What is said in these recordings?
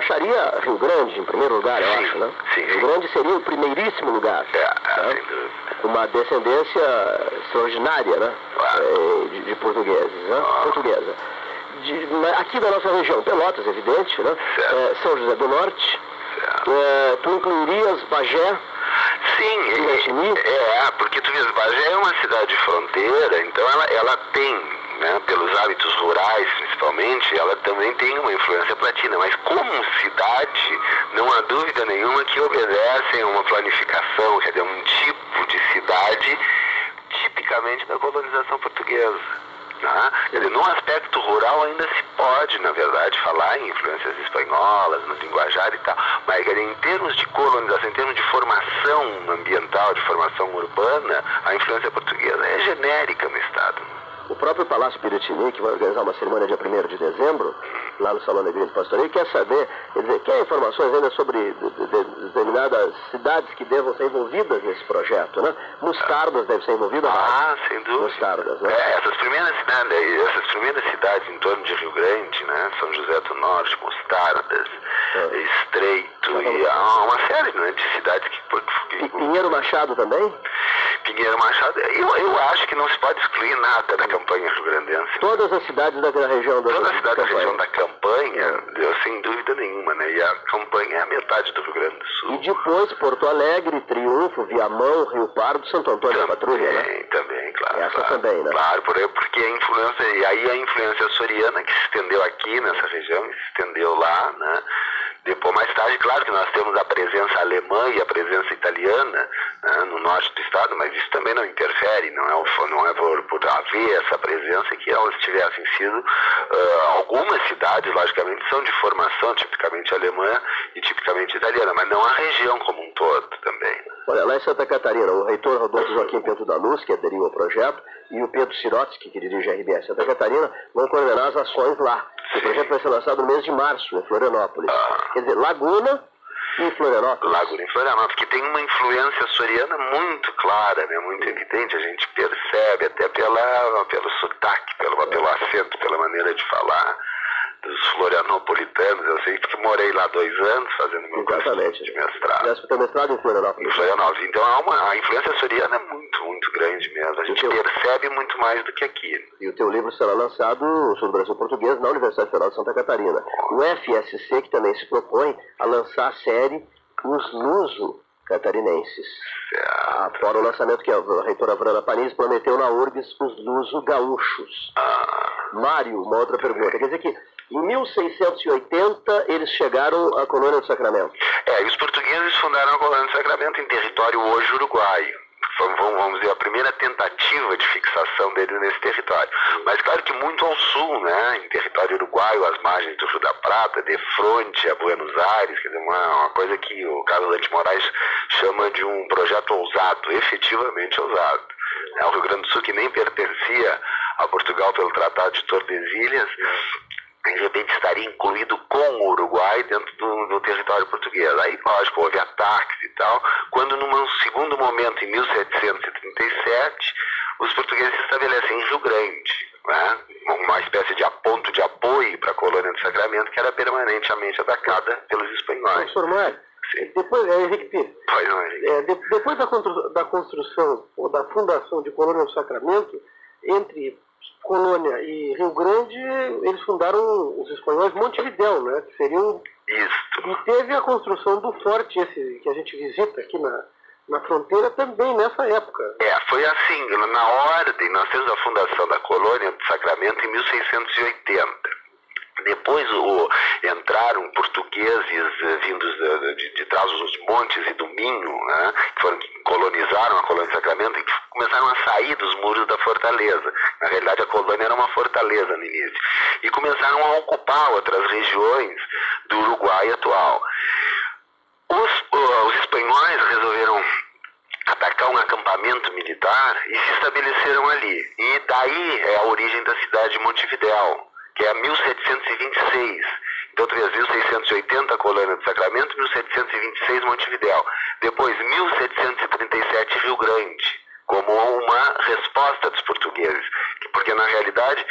taxaria Rio Grande em primeiro lugar, eu Sim, acho, né? sim, Rio. Grande seria o primeiríssimo lugar. É, é, né? Uma descendência extraordinária, né? Claro. Eh, De, de portugueses, né? Ah. Portuguesa. De- aqui da nossa região, Pelotas, evidente, né? Eh, São José do Norte. Eh, tu incluirias Bagé? Sim, é, é, porque tu vês, Bagé é uma cidade de fronteira, então ela, ela tem, né, pelos hábitos rurais principalmente, ela também tem uma influência platina, mas como cidade, não há dúvida nenhuma que obedecem a uma planificação, quer dizer, um tipo de cidade tipicamente da colonização portuguesa. Né? Aspecto rural ainda se pode, na verdade, falar em influências espanholas, no linguajar e tal, mas dizer, em termos de colonização, em termos de formação ambiental, de formação urbana, a influência portuguesa é genérica no Estado. O próprio Palácio Piratini, que vai organizar uma cerimônia dia 1 de dezembro, lá no Salão Negrinho de Pastoreio, quer saber, quer dizer, quer informações ainda sobre de- de- de- determinadas cidades que devam ser envolvidas nesse projeto, né? Mostardas deve ser envolvida, Ah, sem dúvida. Mostardas, né? É, essas primeiras cidades, essas primeiras cidades em torno de Rio Grande, né? São José do Norte, Mostardas, É. Estreito e há uma série né, de cidades que, que, E Pinheiro Machado também? Pinheiro Machado, eu, eu acho que não se pode excluir nada da campanha rio-grandense. Todas as cidades daquela região da Toda a cidade da região da campanha, sem dúvida nenhuma, né? E a campanha é a metade do Rio Grande do E Sul. depois Porto Alegre, Triunfo, Viamão, Rio Pardo, Santo Antônio da Patrulha, né? Também, também, claro. Essa claro, também, né? Claro, por aí, porque a influência, e aí a influência soriana que se estendeu aqui nessa região, e se estendeu lá, né? Depois, mais tarde, claro que nós temos a presença alemã e a presença italiana né, no norte do estado, mas isso também não interfere, não é, não é por, por haver essa presença que elas tivessem sido. ah, algumas cidades, logicamente, são de formação tipicamente alemã e tipicamente italiana, mas não a região como um todo também. Olha, lá em Santa Catarina, o reitor Rodolfo Joaquim Pinto da Luz, que aderiu ao projeto, e o Pedro Sirotsky, que dirige a RBS Santa Catarina, vão coordenar as ações lá. O projeto vai ser lançado no mês de março, em Florianópolis. Ah. Quer dizer, Laguna e Florianópolis. Laguna em Florianópolis, que tem uma influência soriana muito clara, né, muito evidente, a gente percebe até pela, pelo sotaque, pelo, pelo acento, pela maneira de falar dos florianopolitanos. Eu sei porque morei lá dois anos fazendo meu Exatamente. de mestrado Aliás, foi mestrado em em Florianópolis. Florianópolis. Então há uma, a influência soriana é muito, muito grande mesmo. A gente Então- percebe muito mais do que aqui. E o teu livro será lançado sobre o Brasil Português na Universidade Federal de Santa Catarina. O FSC, que também se propõe a lançar a série Os Luso Catarinenses. Ah, Fora o lançamento que a reitora Vrana Panis prometeu na URGS, os Luso Gaúchos. Ah, Mário, uma outra pergunta. Quer dizer que em 1680 eles chegaram à colônia do Sacramento. É, e os portugueses fundaram a colônia do Sacramento em território hoje uruguaio. Vamos dizer, a primeira tentativa de fixação dele nesse território. Mas claro que muito ao sul, né, em território uruguaio, às margens do Rio da Prata, de fronte a Buenos Aires, quer dizer, uma, uma coisa que o Carlos Dante Moraes chama de um projeto ousado, efetivamente ousado. É, o Rio Grande do Sul, que nem pertencia a Portugal pelo Tratado de Tordesilhas, de repente estaria incluído com o Uruguai dentro do, do território português. Aí, lógico, houve ataques e tal, quando num segundo momento, em 1737, os portugueses se estabelecem em Rio Grande, né? uma espécie de ponto de apoio para a colônia do Sacramento, que era permanentemente atacada pelos espanhóis. Professor Mário, depois, é, Henrique Pires, Pois não, Henrique? É, de- depois da, constru- da construção ou da fundação de Colônia do Sacramento, entre Colônia e Rio Grande, eles fundaram os espanhóis Montevidéu, né? Que seriam Isto. e teve a construção do forte esse que a gente visita aqui na, na fronteira também nessa época. É, foi assim, na ordem, nós temos a fundação da colônia do Sacramento em 1680. Depois o, entraram portugueses eh, vindos de, de, de trás dos montes e do Minho, né, que foram que colonizaram a colônia do Sacramento e que começaram a sair dos muros da fortaleza. Na realidade, a colônia era uma fortaleza no início. E começaram a ocupar outras regiões do Uruguai atual. Os, os espanhóis resolveram atacar um acampamento militar e se estabeleceram ali. E daí é a origem da cidade de Montevidéu, que é 1726. Então, tu vês 1680 Colônia do Sacramento, 1726 Montevidéu. Depois, 1737 Rio Grande, como uma resposta dos portugueses. Que- Porque, na realidade,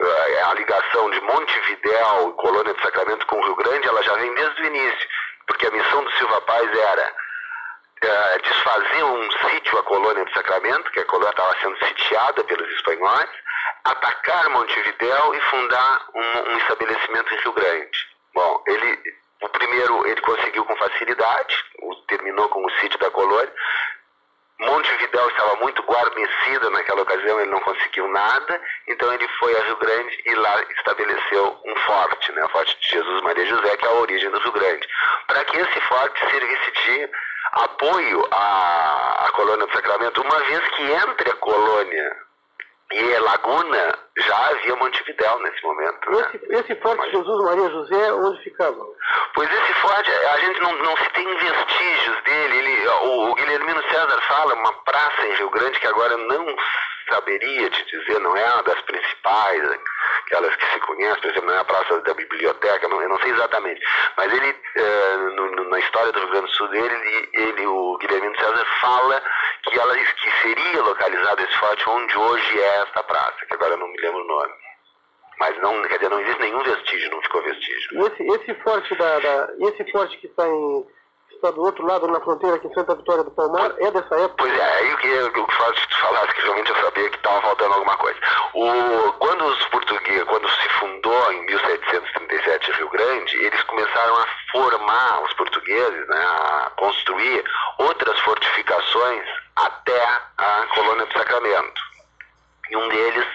eh, a ligação de Montevidéu, Colônia do Sacramento com o Rio Grande, ela já vem desde o início, porque a missão do Silva Paz era uh, desfazer um sítio à Colônia do Sacramento, que a colônia estava sendo sitiada pelos espanhóis, atacar Montevidéu e fundar um, um estabelecimento em Rio Grande. Bom, ele o primeiro ele conseguiu com facilidade, terminou com o sítio da colônia. Montevidéu estava muito guarnecida naquela ocasião, ele não conseguiu nada, então ele foi a Rio Grande e lá estabeleceu um forte, né, o Forte de Jesus Maria José, que é a origem do Rio Grande, para que esse forte servisse de apoio à, à colônia do Sacramento, uma vez que entre a colônia e Laguna já havia Montevidéu nesse momento. Né? Esse, esse forte Mas... Jesus Maria José, onde ficava? Pois esse forte, a gente não, não se tem vestígios dele. Ele, o, o Guilhermino César fala uma praça em Rio Grande que agora não saberia te dizer, não é uma das principais, aquelas que se conhecem, por exemplo, não é a Praça da Biblioteca, não, eu não sei exatamente. Mas ele, é, no, no, na história do Rio Grande do Sul dele, ele, ele, o Guilhermino César fala que, ela, que seria localizado esse forte onde hoje é esta praça, que agora eu não me lembro o nome. Mas não, quer dizer, não existe nenhum vestígio, não ficou vestígio. Esse, esse forte da, da esse forte que está em está do outro lado, na fronteira aqui em Santa Vitória do Palmar, é dessa época? Pois é, aí o que, o que faz tu falasse que realmente eu sabia que estava faltando alguma coisa. O, quando os portugueses, quando se fundou em 1737 Rio Grande, eles começaram a formar os portugueses, né, a construir outras fortificações até a colônia do Sacramento. E um deles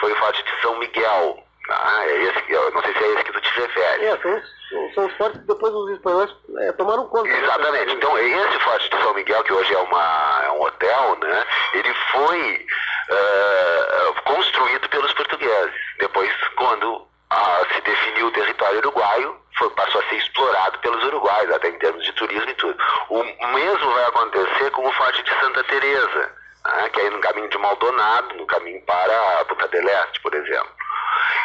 foi o Forte de São Miguel. Ah, é esse, eu não sei se é esse que tu te refere. É, são os, são os fortes que depois os espanhóis é, tomaram conta. Né? Exatamente. Então, esse Forte de São Miguel, que hoje é, uma, é um hotel, né, ele foi uh, construído pelos portugueses. Depois, quando uh, se definiu o território uruguaio, foi, passou a ser explorado pelos uruguaios, até em termos de turismo e tudo. O mesmo vai acontecer com o Forte de Santa Teresa, né, que é no caminho de Maldonado, no caminho para Punta del Este, por exemplo.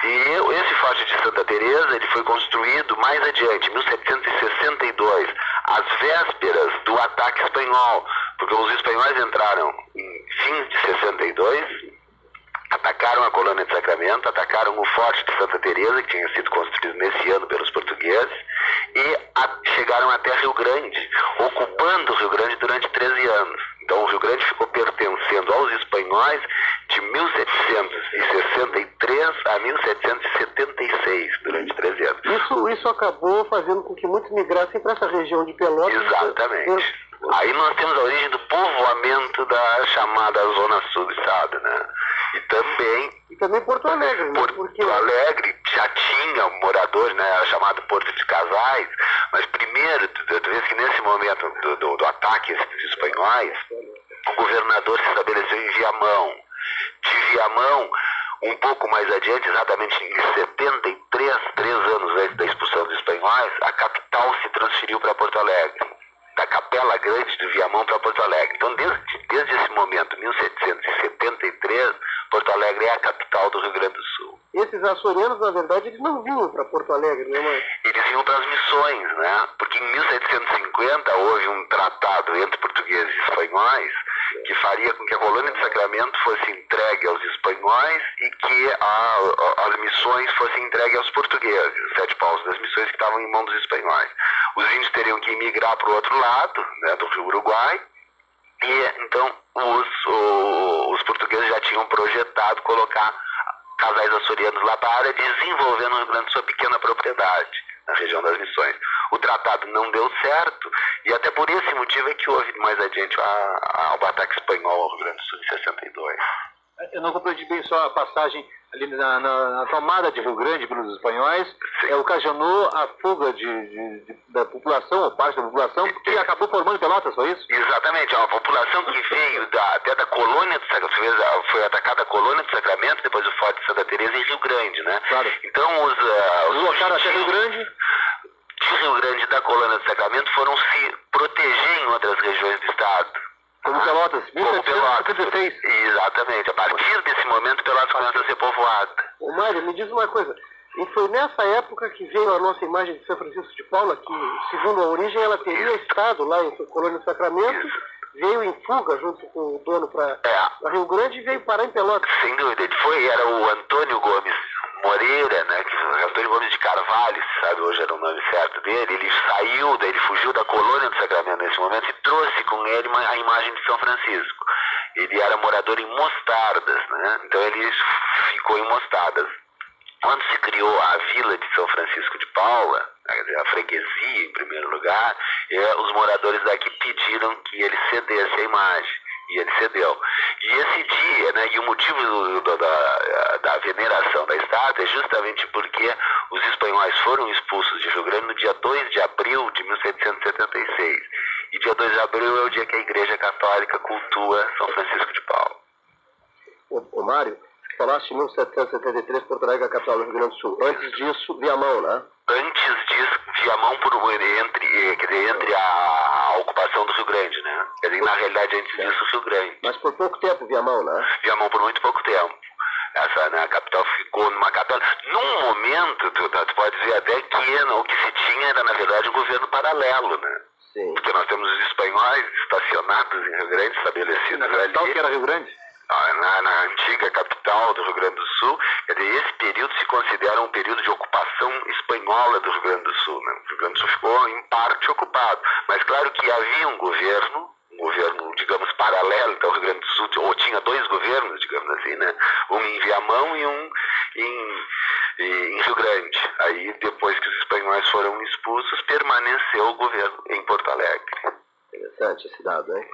E esse forte de Santa Teresa ele foi construído mais adiante, em 1762, às vésperas do ataque espanhol, porque os espanhóis entraram em fins de 62, atacaram a colônia de Sacramento, atacaram o forte de Santa Teresa, que tinha sido construído nesse ano pelos portugueses, e a, chegaram até Rio Grande, ocupando o Rio Grande durante 13 anos. Então o Rio Grande ficou pertencendo aos espanhóis de 1763 a 1776, durante 13 anos. Isso, isso acabou fazendo com que muitos migrassem para essa região de Pelotas. Exatamente. Aí nós temos a origem do povoamento da chamada Zona Sul do Estado, né? E também... E também Porto Alegre, né? Porto Porque... Alegre já tinha moradores, né? Era chamado Porto de Casais, mas primeiro, vês que nesse momento do, do, do ataque dos espanhóis, o governador se estabeleceu em Viamão. De Viamão, um pouco mais adiante, exatamente em 73, três anos antes da expulsão dos espanhóis, a capital se transferiu para Porto Alegre da Capela Grande do Viamão para Porto Alegre. Então, desde, desde esse momento, 1773, Porto Alegre é a capital do Rio Grande do Sul. Esses açorianos, na verdade, eles não vinham para Porto Alegre, né, mãe? Eles vinham para as missões, né? Porque em 1750 houve um tratado entre portugueses e espanhóis que faria com que a colônia de Sacramento fosse entregue aos espanhóis e que a, a, as missões fossem entregues aos portugueses, sete paus das missões que estavam em mão dos espanhóis. Os índios teriam que emigrar para o outro lado, né, do Rio Uruguai, e então os, o, os portugueses já tinham projetado colocar casais açorianos lá para a área, desenvolvendo no Rio Grande Sul pequena propriedade na região das missões. O tratado não deu certo e até por esse motivo é que houve mais adiante a, a, o ataque espanhol ao Rio Grande do Sul em 62. Eu não compreendi bem só a passagem ali na, na, na, tomada de Rio Grande pelos espanhóis, é, ocasionou a fuga de, de, de, da população, ou parte da população, que acabou formando Pelotas, foi isso? Exatamente, é uma população que veio da, até da colônia do Sacramento, foi atacada a colônia do Sacramento, depois o Forte de Santa Teresa em Rio Grande, né? Claro. Então os... Uh, os lotaram até Rio Grande? De Rio Grande da colônia do Sacramento foram se proteger em outras regiões do estado. Como Pelotas, 1776. Exatamente. A partir desse momento, Pelotas começa a ser povoada. Ô Mário, me diz uma coisa. E foi nessa época que veio a nossa imagem de São Francisco de Paula, que, segundo a origem, ela teria estado lá em Colônia do Sacramento, Isso. veio em fuga junto com o dono para é. Rio Grande e veio parar em Pelotas. Sem dúvida, ele foi, era o Antônio Gomes, Moreira, né, que Antônio Gomes de Carvalho, sabe hoje era o nome certo dele, ele saiu, daí ele fugiu da colônia do Sacramento nesse momento e trouxe com ele a imagem de São Francisco. Ele era morador em Mostardas, né, então ele ficou em Mostardas. Quando se criou a vila de São Francisco de Paula, a freguesia em primeiro lugar, eh, os moradores daqui pediram que ele cedesse a imagem e ele cedeu. E esse dia, né, e o motivo do, do, da, da veneração da estátua é justamente porque os espanhóis foram expulsos de Rio Grande no dia 2 de abril de 1776. E dia 2 de abril é o dia que a Igreja Católica cultua São Francisco de Paulo. O, o Mário, falaste em 1773, Porto Alegre, a capital do Rio Grande do Sul. Antes disso, Viamão, né? Antes disso, Viamão por, entre, quer dizer, entre a ocupação do Rio Grande, né? Dizer, na realidade, antes disso, Rio Grande. Mas por pouco tempo, Viamão, né? Viamão por muito pouco tempo. Essa, né, a capital ficou numa capital. Num momento, tu, tu pode dizer até que o que se tinha era, na verdade, um governo paralelo, né? Sim. Porque nós temos os espanhóis estacionados em Rio Grande, estabelecidos Na capital ali. que era Rio Grande? Na, na antiga capital do Rio Grande do Sul, esse período se considera um período de ocupação espanhola do Rio Grande do Sul. Né? O Rio Grande do Sul ficou, em parte, ocupado. Mas claro que havia um governo, governo, digamos, paralelo, então o Rio Grande do Sul, ou tinha dois governos, digamos assim, né? um em Viamão e um em, em Rio Grande. Aí, depois que os espanhóis foram expulsos, permaneceu o governo em Porto Alegre. Interessante esse dado, hein?